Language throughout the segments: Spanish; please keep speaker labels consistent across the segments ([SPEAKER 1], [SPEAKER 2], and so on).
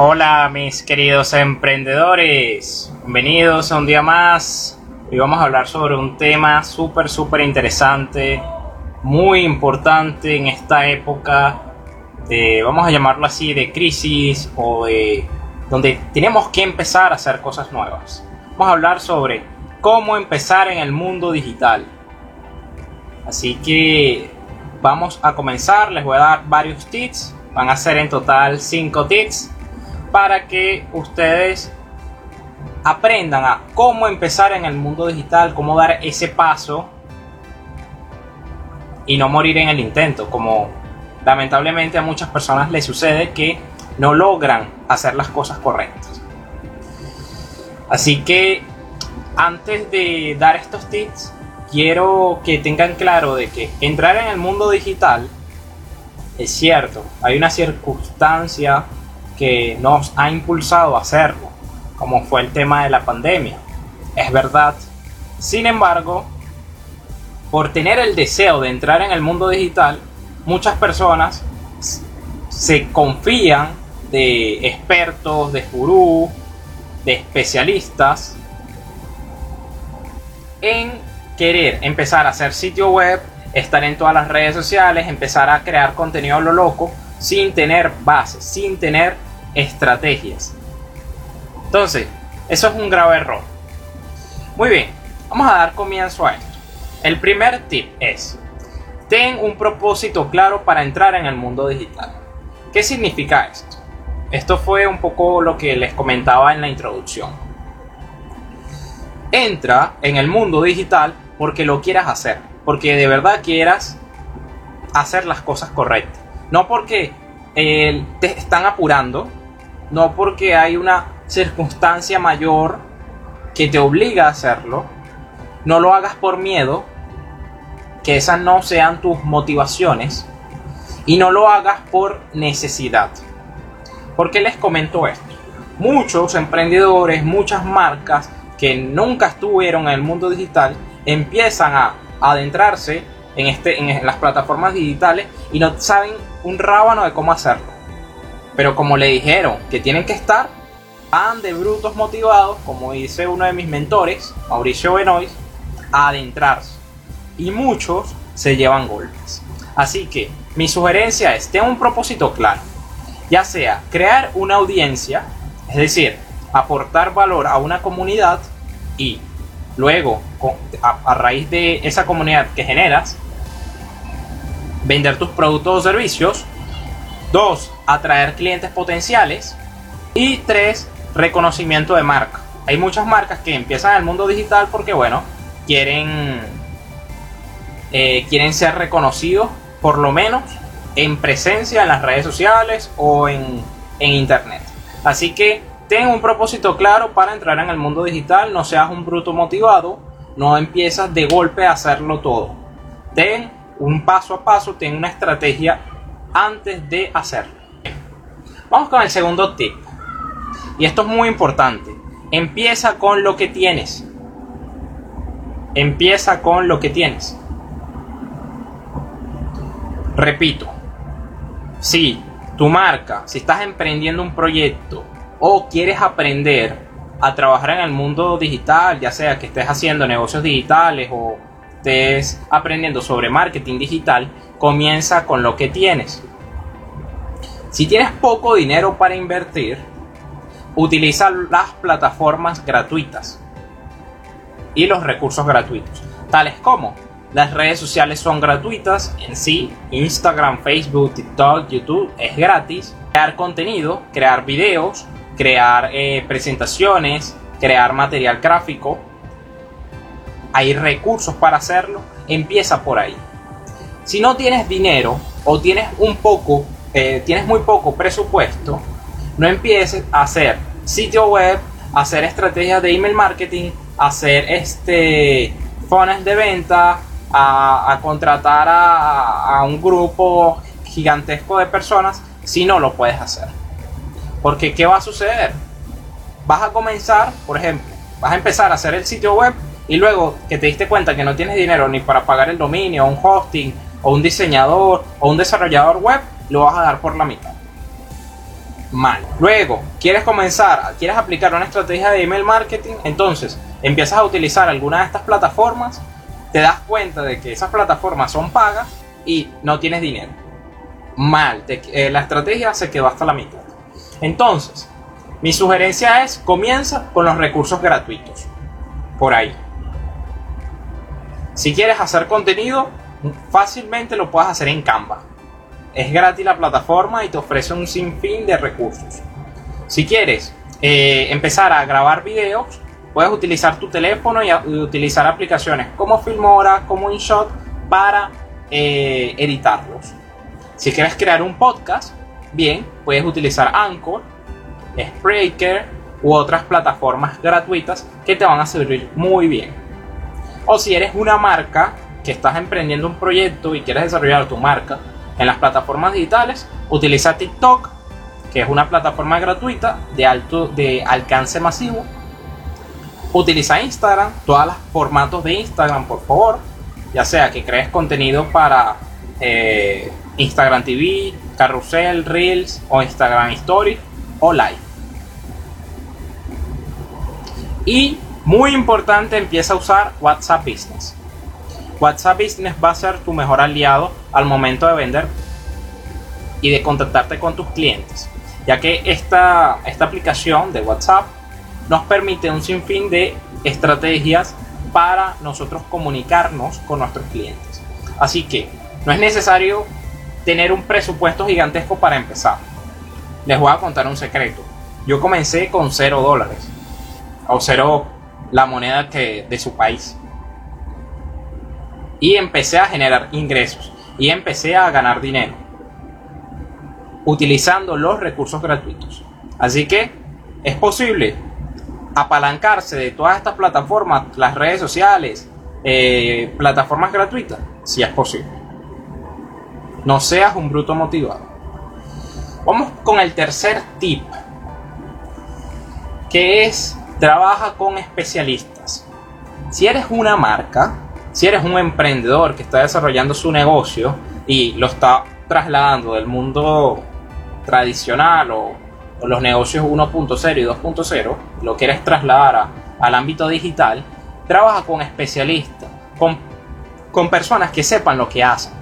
[SPEAKER 1] Hola mis queridos emprendedores, bienvenidos a un día más. Hoy vamos a hablar sobre un tema súper, súper interesante, muy importante en esta época de, vamos a llamarlo así, de crisis o de donde tenemos que empezar a hacer cosas nuevas. Vamos a hablar sobre cómo empezar en el mundo digital. Así que vamos a comenzar, les voy a dar varios tips, van a ser en total 5 tips para que ustedes aprendan a cómo empezar en el mundo digital, cómo dar ese paso y no morir en el intento, como lamentablemente a muchas personas les sucede que no logran hacer las cosas correctas. Así que antes de dar estos tips, quiero que tengan claro de que entrar en el mundo digital es cierto, hay una circunstancia que nos ha impulsado a hacerlo, como fue el tema de la pandemia. Es verdad. Sin embargo, por tener el deseo de entrar en el mundo digital, muchas personas se confían de expertos, de gurú, de especialistas en querer empezar a hacer sitio web, estar en todas las redes sociales, empezar a crear contenido a lo loco sin tener bases, sin tener estrategias. Entonces, eso es un grave error. Muy bien, vamos a dar comienzo a esto. El primer tip es, ten un propósito claro para entrar en el mundo digital. ¿Qué significa esto? Esto fue un poco lo que les comentaba en la introducción. Entra en el mundo digital porque lo quieras hacer, porque de verdad quieras hacer las cosas correctas. No porque eh, te están apurando, no porque hay una circunstancia mayor que te obliga a hacerlo, no lo hagas por miedo, que esas no sean tus motivaciones, y no lo hagas por necesidad. ¿Por qué les comento esto? Muchos emprendedores, muchas marcas que nunca estuvieron en el mundo digital empiezan a adentrarse en, este, en las plataformas digitales y no saben un rábano de cómo hacerlo. Pero como le dijeron que tienen que estar, van de brutos motivados, como dice uno de mis mentores, Mauricio Benoist, a adentrarse. Y muchos se llevan golpes. Así que mi sugerencia es, ten un propósito claro. Ya sea crear una audiencia, es decir, aportar valor a una comunidad y luego, a, raíz de esa comunidad que generas, vender tus productos o servicios. Dos, atraer clientes potenciales. Y tres, reconocimiento de marca. Hay muchas marcas que empiezan en el mundo digital porque, bueno, quieren, eh, quieren ser reconocidos por lo menos en presencia en las redes sociales o en, en internet. Así que ten un propósito claro para entrar en el mundo digital, no seas un bruto motivado, no empiezas de golpe a hacerlo todo. Ten un paso a paso, ten una estrategia antes de hacerlo. Vamos con el segundo tip. Y esto es muy importante. Empieza con lo que tienes. Empieza con lo que tienes. Repito. Si tu marca, si estás emprendiendo un proyecto o quieres aprender a trabajar en el mundo digital, ya sea que estés haciendo negocios digitales o estés aprendiendo sobre marketing digital, comienza con lo que tienes. Si tienes poco dinero para invertir, utiliza las plataformas gratuitas y los recursos gratuitos, tales como las redes sociales son gratuitas en sí, Instagram, Facebook, TikTok, YouTube es gratis, crear contenido, crear videos, crear eh, presentaciones, crear material gráfico, hay recursos para hacerlo, empieza por ahí. Si no tienes dinero o tienes un poco eh, tienes muy poco presupuesto, no empieces a hacer sitio web, a hacer estrategias de email marketing, a hacer este funnels de venta, a, contratar a, a, un grupo gigantesco de personas si no lo puedes hacer. Porque ¿qué va a suceder? Vas a comenzar, por ejemplo, vas a empezar a hacer el sitio web y luego que te diste cuenta que no tienes dinero ni para pagar el dominio, un hosting, o un diseñador, o un desarrollador web, lo vas a dar por la mitad. mal. Luego, quieres comenzar, quieres aplicar una estrategia de email marketing, entonces empiezas a utilizar alguna de estas plataformas, te das cuenta de que esas plataformas son pagas y no tienes dinero. Mal, eh, la estrategia se quedó hasta la mitad. Entonces, mi sugerencia es comienza con los recursos gratuitos. Por ahí. Si quieres hacer contenido, fácilmente lo puedes hacer en Canva. Es gratis la plataforma y te ofrece un sinfín de recursos. Si quieres eh, empezar a grabar videos, puedes utilizar tu teléfono y, utilizar aplicaciones como Filmora, como InShot para eh, editarlos. Si quieres crear un podcast, bien, puedes utilizar Anchor, Spreaker u otras plataformas gratuitas que te van a servir muy bien. O si eres una marca que estás emprendiendo un proyecto y quieres desarrollar tu marca en las plataformas digitales, utiliza TikTok, que es una plataforma gratuita de alto de alcance masivo. Utiliza Instagram, todos los formatos de Instagram, por favor, ya sea que crees contenido para eh, Instagram TV, Carrusel, Reels o Instagram Stories o Live. Y muy importante, empieza a usar WhatsApp Business. WhatsApp Business va a ser tu mejor aliado al momento de vender y de contactarte con tus clientes, ya que esta, esta aplicación de WhatsApp nos permite un sinfín de estrategias para nosotros comunicarnos con nuestros clientes. Así que no es necesario tener un presupuesto gigantesco para empezar. Les voy a contar un secreto. Yo comencé con 0 dólares. O cero la moneda que, de su país. Y empecé a generar ingresos. Y empecé a ganar dinero. Utilizando los recursos gratuitos. Así que es posible apalancarse de todas estas plataformas, las redes sociales, eh, plataformas gratuitas, si es posible. No seas un bruto motivado. Vamos con el tercer tip, que es trabaja con especialistas. Si eres una marca, si eres un emprendedor que está desarrollando su negocio y lo está trasladando del mundo tradicional o, los negocios 1.0 y 2.0, lo quieres trasladar al ámbito digital, trabaja con especialistas, con, con personas que sepan lo que hacen.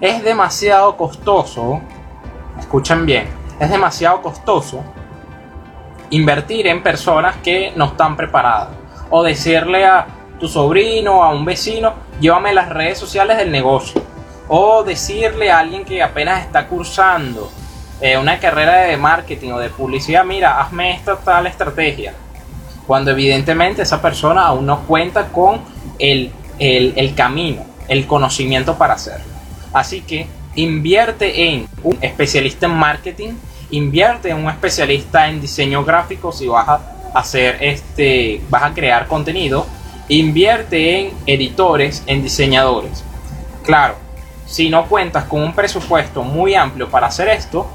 [SPEAKER 1] Es demasiado costoso, escuchen bien, es demasiado costoso invertir en personas que no están preparadas. O decirle a tu sobrino, a un vecino, llévame las redes sociales del negocio. O decirle a alguien que apenas está cursando eh, una carrera de marketing o de publicidad, mira, hazme esta tal estrategia. Cuando evidentemente esa persona aún no cuenta con el, el, el camino, el conocimiento para hacerlo. Así que invierte en un especialista en marketing invierte en un especialista en diseño gráfico si vas a hacer este, vas a crear contenido, invierte en editores, en diseñadores. Claro, si no cuentas con un presupuesto muy amplio para hacer esto,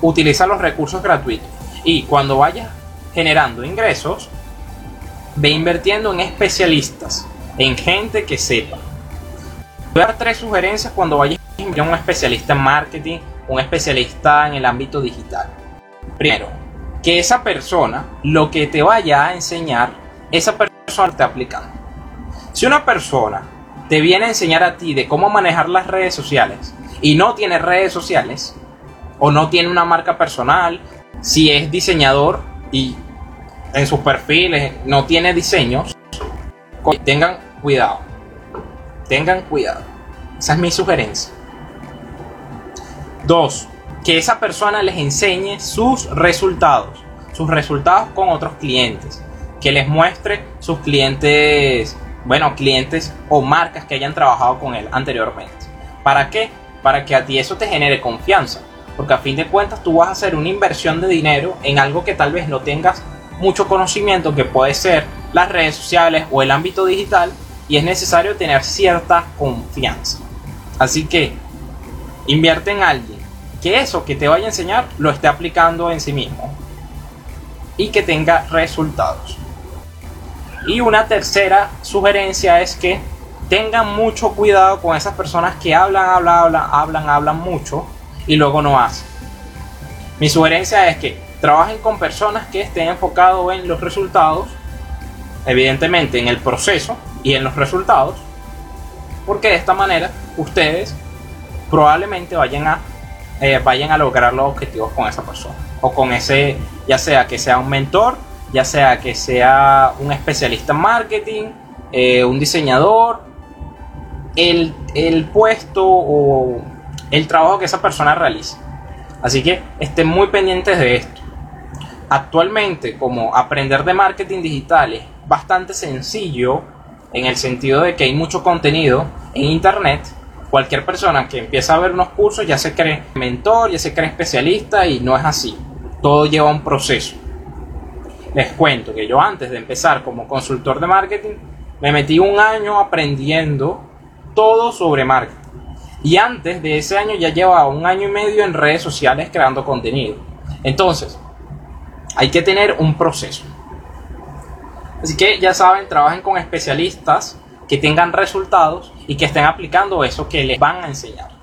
[SPEAKER 1] utiliza los recursos gratuitos. Y cuando vayas generando ingresos, ve invirtiendo en especialistas, en gente que sepa. Voy a dar tres sugerencias cuando vayas a un especialista en marketing, un especialista en el ámbito digital. Primero, que esa persona lo que te vaya a enseñar, esa persona está aplicando. Si una persona te viene a enseñar a ti de cómo manejar las redes sociales y no tiene redes sociales o no tiene una marca personal, si es diseñador y en sus perfiles no tiene diseños, tengan cuidado. Tengan cuidado. Esa es mi sugerencia. Dos, que esa persona les enseñe sus resultados, sus resultados con otros clientes, que les muestre sus clientes, bueno, clientes o marcas que hayan trabajado con él anteriormente. ¿Para qué? Para que a ti eso te genere confianza, porque a fin de cuentas tú vas a hacer una inversión de dinero en algo que tal vez no tengas mucho conocimiento, que puede ser las redes sociales o el ámbito digital, y es necesario tener cierta confianza. Así que invierte en alguien que eso que te vaya a enseñar lo esté aplicando en sí mismo y que tenga resultados. Y una tercera sugerencia es que tengan mucho cuidado con esas personas que hablan, hablan, hablan, hablan, hablan mucho y luego no hacen. Mi sugerencia es que trabajen con personas que estén enfocados en los resultados, evidentemente en el proceso y en los resultados, porque de esta manera ustedes probablemente vayan a, eh, vayan a lograr los objetivos con esa persona o con ese, ya sea que sea un mentor, ya sea que sea un especialista en marketing, eh, un diseñador, el, el puesto o el trabajo que esa persona realiza. Así que estén muy pendientes de esto. Actualmente, como aprender de marketing digital es bastante sencillo en el sentido de que hay mucho contenido en internet, cualquier persona que empieza a ver unos cursos ya se cree mentor, ya se cree especialista y no es así. Todo lleva un proceso. Les cuento que yo antes de empezar como consultor de marketing me metí un año aprendiendo todo sobre marketing. Y antes de ese año ya llevaba un año y medio en redes sociales creando contenido. Entonces, hay que tener un proceso. Así que ya saben, trabajen con especialistas que tengan resultados y que estén aplicando eso que les van a enseñar.